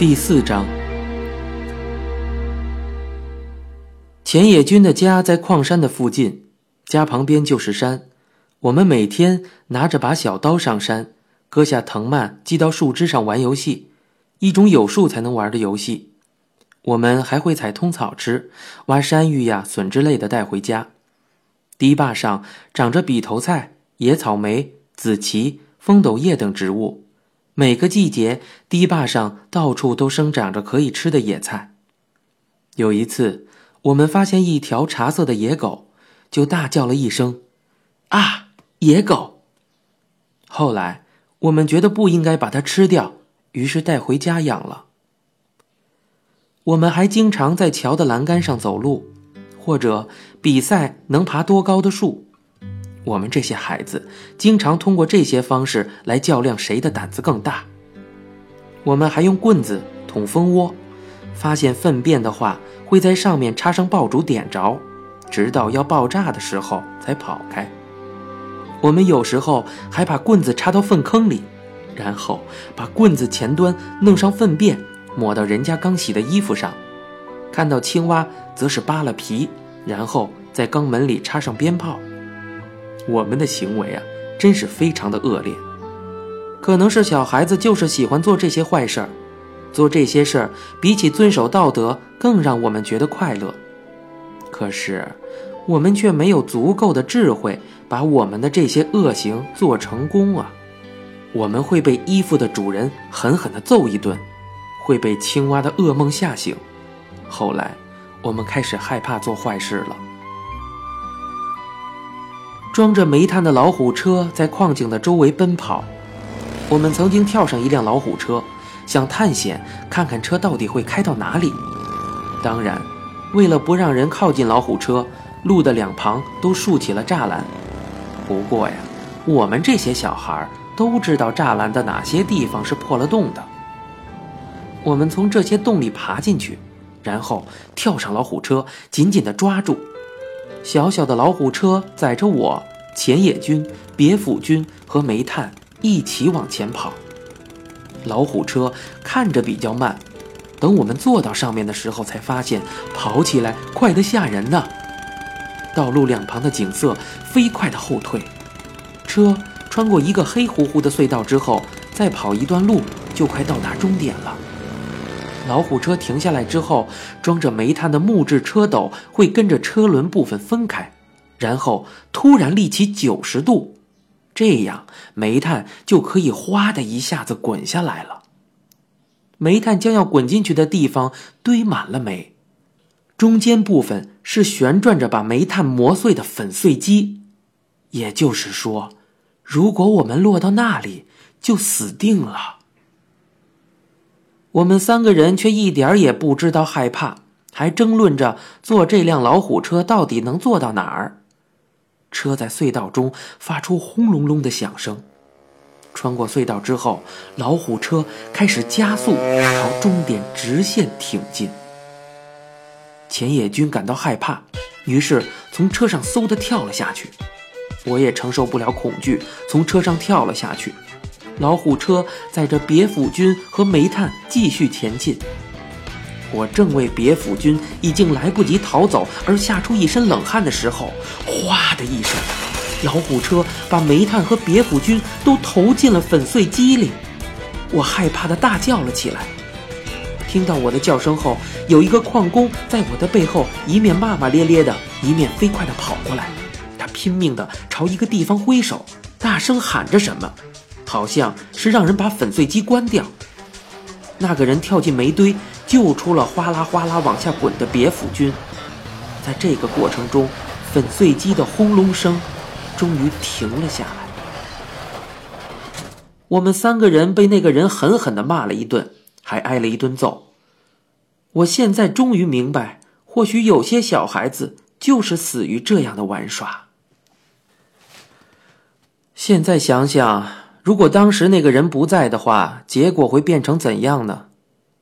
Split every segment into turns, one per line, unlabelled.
第四章，钱野君的家在矿山的附近，家旁边就是山。我们每天拿着把小刀上山，割下藤蔓系到树枝上玩游戏，一种有树才能玩的游戏。我们还会采通草吃，挖山芋呀、笋之类的带回家。堤坝上长着笔头菜、野草莓、紫蕖、风斗叶等植物。每个季节，堤坝上到处都生长着可以吃的野菜。有一次，我们发现一条茶色的野狗，就大叫了一声：“啊，野狗！”后来，我们觉得不应该把它吃掉，于是带回家养了。我们还经常在桥的栏杆上走路，或者比赛能爬多高的树。我们这些孩子经常通过这些方式来较量谁的胆子更大。我们还用棍子捅蜂窝，发现粪便的话会在上面插上爆竹点着，直到要爆炸的时候才跑开。我们有时候还把棍子插到粪坑里，然后把棍子前端弄上粪便，抹到人家刚洗的衣服上。看到青蛙，则是扒了皮，然后在肛门里插上鞭炮。我们的行为啊，真是非常的恶劣。可能是小孩子就是喜欢做这些坏事儿，做这些事儿比起遵守道德更让我们觉得快乐。可是，我们却没有足够的智慧把我们的这些恶行做成功啊！我们会被衣服的主人狠狠地揍一顿，会被青蛙的噩梦吓醒。后来，我们开始害怕做坏事了。装着煤炭的老虎车在矿井的周围奔跑。我们曾经跳上一辆老虎车，想探险，看看车到底会开到哪里。当然，为了不让人靠近老虎车，路的两旁都竖起了栅栏。不过呀，我们这些小孩都知道栅栏的哪些地方是破了洞的。我们从这些洞里爬进去，然后跳上老虎车，紧紧地抓住。小小的老虎车载着我、钱野君、别府君和煤炭。一起往前跑，老虎车看着比较慢，等我们坐到上面的时候，才发现跑起来快得吓人呢。道路两旁的景色飞快的后退，车穿过一个黑乎乎的隧道之后，再跑一段路就快到达终点了。老虎车停下来之后，装着煤炭的木质车斗会跟着车轮部分分开，然后突然立起九十度。这样，煤炭就可以哗的一下子滚下来了。煤炭将要滚进去的地方堆满了煤，中间部分是旋转着把煤炭磨碎的粉碎机。也就是说，如果我们落到那里，就死定了。我们三个人却一点也不知道害怕，还争论着坐这辆老虎车到底能坐到哪儿。车在隧道中发出轰隆隆的响声，穿过隧道之后，老虎车开始加速朝终点直线挺进。钱野君感到害怕，于是从车上嗖的跳了下去。我也承受不了恐惧，从车上跳了下去。老虎车载着别府君和煤炭继续前进。我正为别府军已经来不及逃走而吓出一身冷汗的时候，哗的一声，老虎车把煤炭和别府军都投进了粉碎机里。我害怕的大叫了起来。听到我的叫声后，有一个矿工在我的背后一面骂骂咧咧的，一面飞快的跑过来。他拼命的朝一个地方挥手，大声喊着什么，好像是让人把粉碎机关掉。那个人跳进煤堆。救出了哗啦哗啦往下滚的别府军，在这个过程中，粉碎机的轰隆声终于停了下来。我们三个人被那个人狠狠的骂了一顿，还挨了一顿揍。我现在终于明白，或许有些小孩子就是死于这样的玩耍。现在想想，如果当时那个人不在的话，结果会变成怎样呢？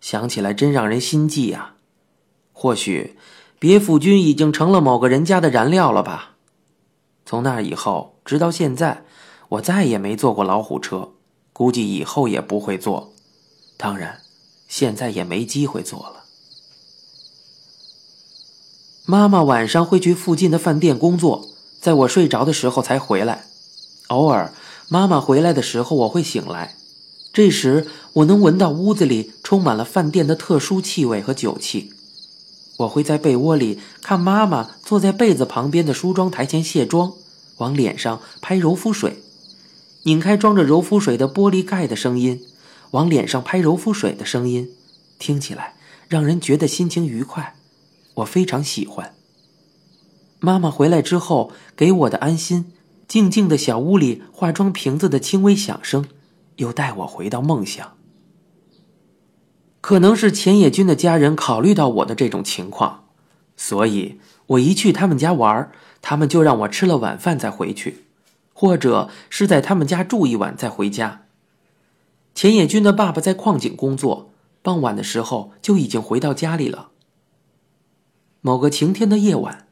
想起来真让人心悸呀！或许别府君已经成了某个人家的燃料了吧？从那以后，直到现在，我再也没坐过老虎车，估计以后也不会坐。当然，现在也没机会坐了。妈妈晚上会去附近的饭店工作，在我睡着的时候才回来。偶尔，妈妈回来的时候，我会醒来，这时我能闻到屋子里充满了饭店的特殊气味和酒气。我会在被窝里看妈妈坐在被子旁边的梳妆台前卸妆，往脸上拍柔肤水，拧开装着柔肤水的玻璃盖的声音，往脸上拍柔肤水的声音，听起来让人觉得心情愉快，我非常喜欢。妈妈回来之后给我的安心，静静的小屋里化妆瓶子的轻微响声，又带我回到梦乡。可能是钱野君的家人考虑到我的这种情况，所以我一去他们家玩，他们就让我吃了晚饭再回去，或者是在他们家住一晚再回家。钱野君的爸爸在矿井工作，傍晚的时候就已经回到家里了。某个晴天的夜晚，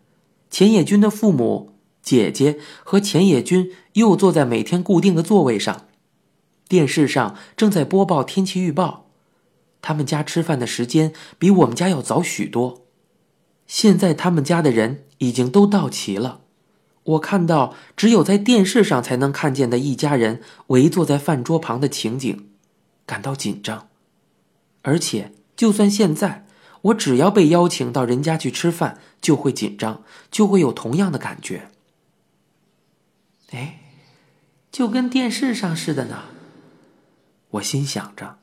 钱野君的父母、姐姐和钱野君又坐在每天固定的座位上，电视上正在播报天气预报。他们家吃饭的时间比我们家要早许多。现在他们家的人已经都到齐了。我看到只有在电视上才能看见的一家人围坐在饭桌旁的情景，感到紧张。而且，就算现在我只要被邀请到人家去吃饭，就会紧张，就会有同样的感觉。哎，就跟电视上似的呢。我心想着。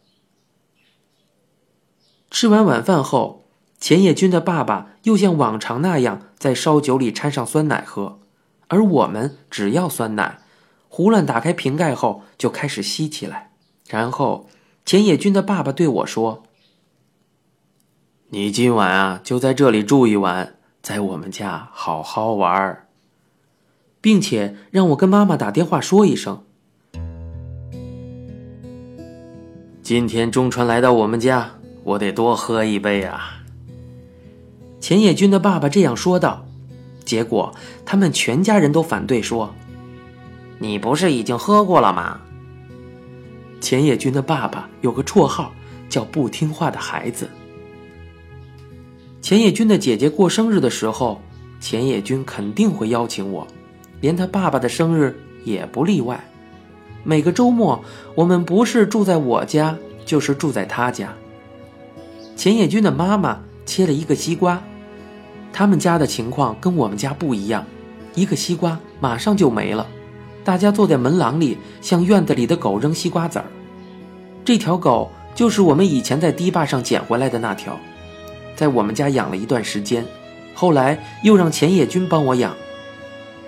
吃完晚饭后，钱野君的爸爸又像往常那样在烧酒里掺上酸奶喝，而我们只要酸奶。胡乱打开瓶盖后，就开始吸起来。然后，钱野君的爸爸对我说：“你今晚啊，就在这里住一晚，在我们家好好玩儿并且让我跟妈妈打电话说一声，今天中川来到我们家。”我得多喝一杯啊！钱野君的爸爸这样说道。结果他们全家人都反对说：“你不是已经喝过了吗？”钱野君的爸爸有个绰号叫“不听话的孩子”。钱野君的姐姐过生日的时候，钱野君肯定会邀请我，连他爸爸的生日也不例外。每个周末，我们不是住在我家，就是住在他家。钱野君的妈妈切了一个西瓜，他们家的情况跟我们家不一样，一个西瓜马上就没了，大家坐在门廊里，向院子里的狗扔西瓜籽儿。这条狗就是我们以前在堤坝上捡回来的那条，在我们家养了一段时间，后来又让钱野君帮我养，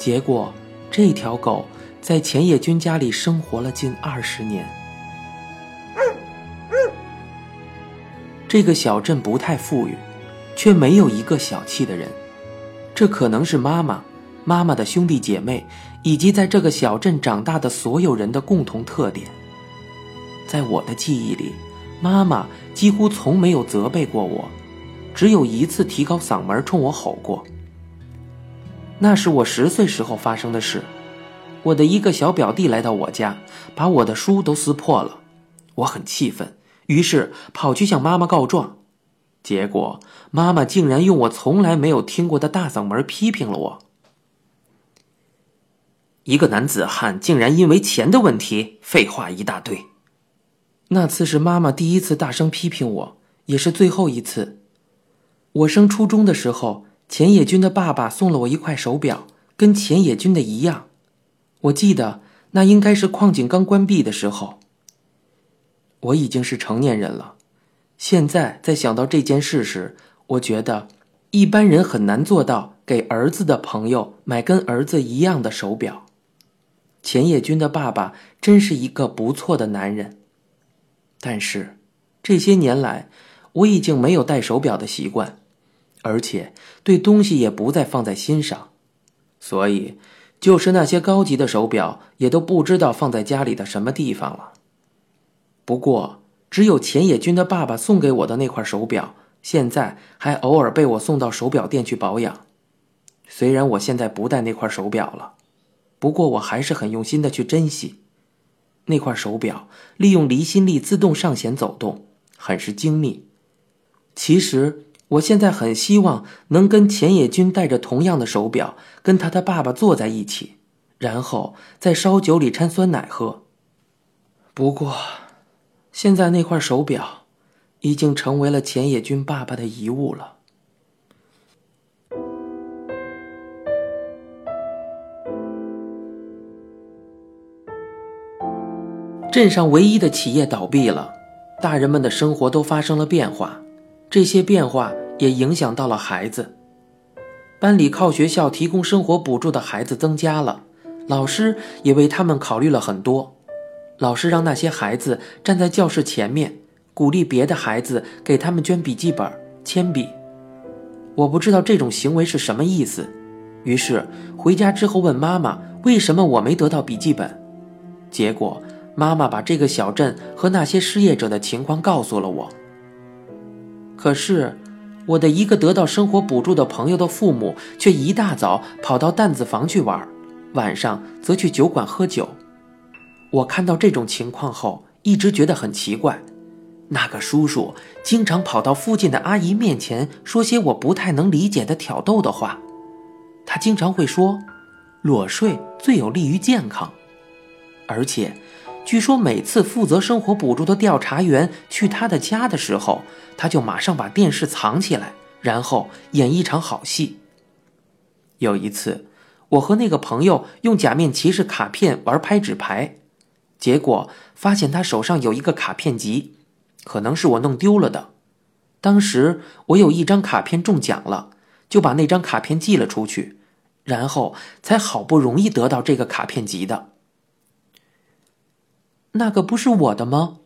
结果这条狗在钱野君家里生活了近二十年。这个小镇不太富裕，却没有一个小气的人。这可能是妈妈、妈妈的兄弟姐妹以及在这个小镇长大的所有人的共同特点。在我的记忆里，妈妈几乎从没有责备过我，只有一次提高嗓门冲我吼过。那是我十岁时候发生的事。我的一个小表弟来到我家，把我的书都撕破了，我很气愤。于是跑去向妈妈告状，结果妈妈竟然用我从来没有听过的大嗓门批评了我。一个男子汉竟然因为钱的问题废话一大堆。那次是妈妈第一次大声批评我，也是最后一次。我升初中的时候，钱野君的爸爸送了我一块手表，跟钱野君的一样。我记得那应该是矿井刚关闭的时候。我已经是成年人了，现在在想到这件事时，我觉得一般人很难做到给儿子的朋友买跟儿子一样的手表。钱野君的爸爸真是一个不错的男人，但是这些年来我已经没有戴手表的习惯，而且对东西也不再放在心上，所以就是那些高级的手表也都不知道放在家里的什么地方了。不过，只有钱野君的爸爸送给我的那块手表，现在还偶尔被我送到手表店去保养。虽然我现在不戴那块手表了，不过我还是很用心的去珍惜那块手表。利用离心力自动上弦走动，很是精密。其实我现在很希望能跟钱野君戴着同样的手表，跟他的爸爸坐在一起，然后在烧酒里掺酸奶喝。不过，现在那块手表已经成为了钱野君爸爸的遗物了。镇上唯一的企业倒闭了，大人们的生活都发生了变化，这些变化也影响到了孩子。班里靠学校提供生活补助的孩子增加了，老师也为他们考虑了很多。老师让那些孩子站在教室前面，鼓励别的孩子给他们捐笔记本、铅笔。我不知道这种行为是什么意思，于是回家之后问妈妈为什么我没得到笔记本，结果。妈妈把这个小镇和那些失业者的情况告诉了我。可是，我的一个得到生活补助的朋友的父母却一大早跑到担子房去玩，晚上则去酒馆喝酒。我看到这种情况后，一直觉得很奇怪。那个叔叔经常跑到附近的阿姨面前说些我不太能理解的挑逗的话。他经常会说：“裸睡最有利于健康。”而且。据说每次负责生活补助的调查员去他的家的时候，他就马上把电视藏起来，然后演一场好戏。有一次，我和那个朋友用假面骑士卡片玩拍纸牌，结果发现他手上有一个卡片集，可能是我弄丢了的。当时我有一张卡片中奖了，就把那张卡片寄了出去，然后才好不容易得到这个卡片集的。那个不是我的吗？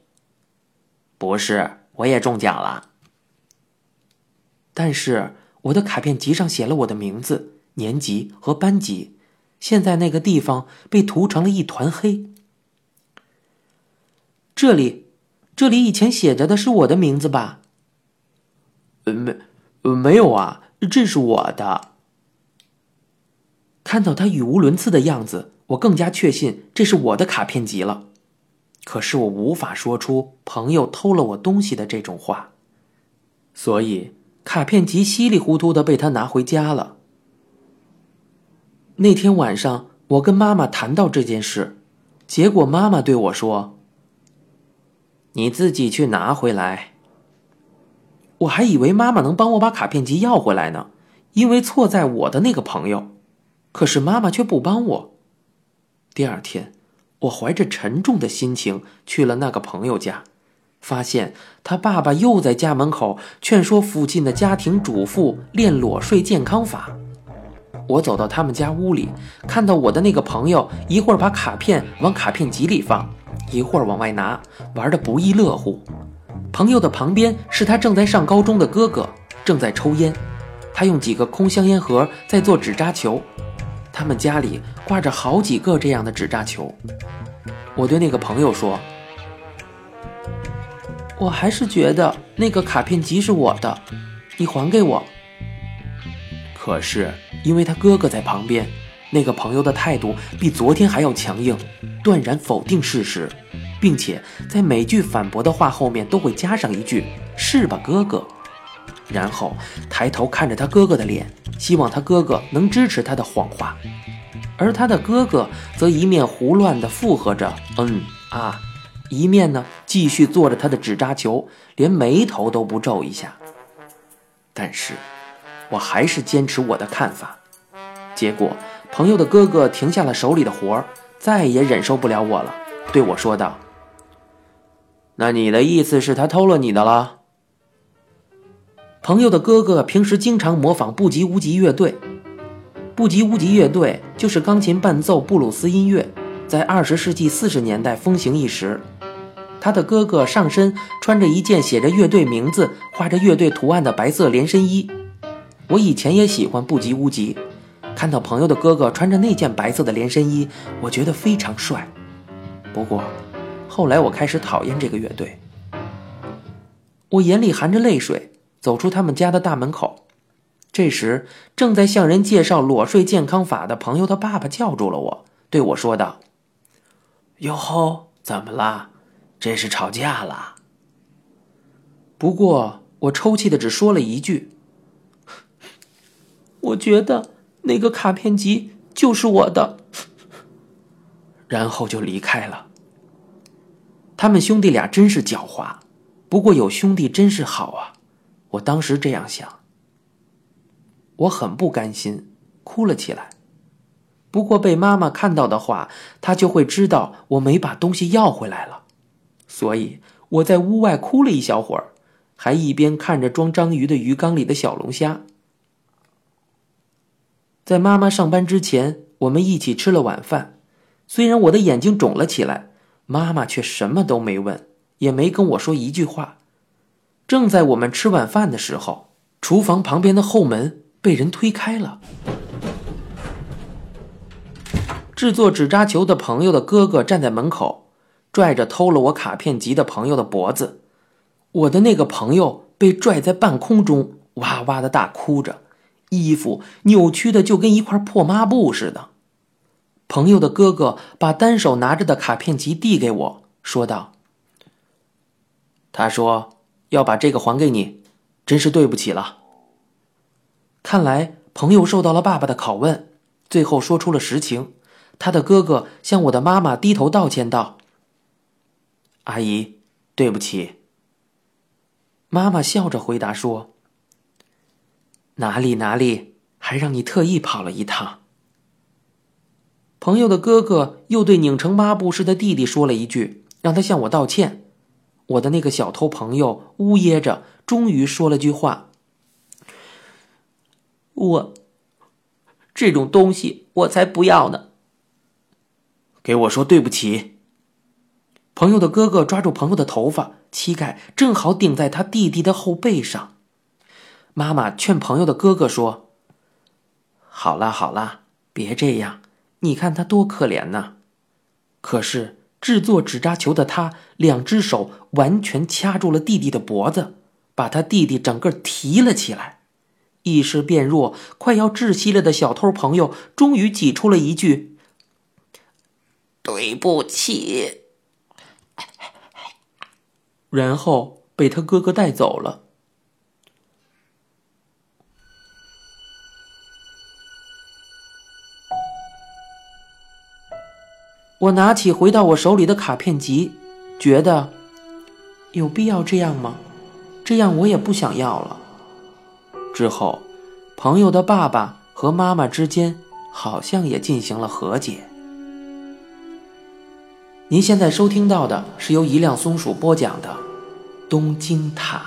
不是，我也中奖了。但是我的卡片集上写了我的名字、年级和班级，现在那个地方被涂成了一团黑。这里，这里以前写着的是我的名字吧？呃，没，没有啊，这是我的。看到他语无伦次的样子，我更加确信这是我的卡片集了。可是我无法说出朋友偷了我东西的这种话，所以卡片集稀里糊涂的被他拿回家了。那天晚上，我跟妈妈谈到这件事，结果妈妈对我说：“你自己去拿回来。”我还以为妈妈能帮我把卡片集要回来呢，因为错在我的那个朋友。可是妈妈却不帮我。第二天。我怀着沉重的心情去了那个朋友家，发现他爸爸又在家门口劝说附近的家庭主妇练裸睡健康法。我走到他们家屋里，看到我的那个朋友一会儿把卡片往卡片集里放，一会儿往外拿，玩得不亦乐乎。朋友的旁边是他正在上高中的哥哥，正在抽烟，他用几个空香烟盒在做纸扎球。他们家里挂着好几个这样的纸扎球。我对那个朋友说：“我还是觉得那个卡片集是我的，你还给我。”可是因为他哥哥在旁边，那个朋友的态度比昨天还要强硬，断然否定事实，并且在每句反驳的话后面都会加上一句“是吧，哥哥”。然后抬头看着他哥哥的脸，希望他哥哥能支持他的谎话，而他的哥哥则一面胡乱地附和着“嗯啊”，一面呢继续做着他的纸扎球，连眉头都不皱一下。但是，我还是坚持我的看法。结果，朋友的哥哥停下了手里的活儿，再也忍受不了我了，对我说道：“那你的意思是，他偷了你的了？”朋友的哥哥平时经常模仿布吉乌吉乐队，布吉乌吉乐队就是钢琴伴奏布鲁斯音乐，在二十世纪四十年代风行一时。他的哥哥上身穿着一件写着乐队名字、画着乐队图案的白色连身衣。我以前也喜欢布吉乌吉，看到朋友的哥哥穿着那件白色的连身衣，我觉得非常帅。不过，后来我开始讨厌这个乐队。我眼里含着泪水。走出他们家的大门口，这时正在向人介绍裸睡健康法的朋友的爸爸叫住了我，对我说道：“哟吼，怎么啦？这是吵架了？”不过我抽泣的只说了一句：“我觉得那个卡片集就是我的。”然后就离开了。他们兄弟俩真是狡猾，不过有兄弟真是好啊！我当时这样想。我很不甘心，哭了起来。不过被妈妈看到的话，她就会知道我没把东西要回来了。所以我在屋外哭了一小会儿，还一边看着装章鱼的鱼缸里的小龙虾。在妈妈上班之前，我们一起吃了晚饭。虽然我的眼睛肿了起来，妈妈却什么都没问，也没跟我说一句话。正在我们吃晚饭的时候，厨房旁边的后门被人推开了。制作纸扎球的朋友的哥哥站在门口，拽着偷了我卡片集的朋友的脖子。我的那个朋友被拽在半空中，哇哇的大哭着，衣服扭曲的就跟一块破抹布似的。朋友的哥哥把单手拿着的卡片集递给我，说道：“他说要把这个还给你，真是对不起了。”看来朋友受到了爸爸的拷问，最后说出了实情。他的哥哥向我的妈妈低头道歉道：“阿姨，对不起。”妈妈笑着回答说：“哪里哪里，还让你特意跑了一趟。”朋友的哥哥又对拧成抹布似的弟弟说了一句，让他向我道歉。我的那个小偷朋友呜咽着，终于说了句话：“我这种东西，我才不要呢。”给我说对不起。朋友的哥哥抓住朋友的头发，膝盖正好顶在他弟弟的后背上。妈妈劝朋友的哥哥说：“好啦好啦，别这样，你看他多可怜呐。”可是制作纸扎球的他，两只手完全掐住了弟弟的脖子，把他弟弟整个提了起来。意识变弱、快要窒息了的小偷朋友，终于挤出了一句。对不起，然后被他哥哥带走了。我拿起回到我手里的卡片集，觉得有必要这样吗？这样我也不想要了。之后，朋友的爸爸和妈妈之间好像也进行了和解。您现在收听到的是由一辆松鼠播讲的《东京塔》。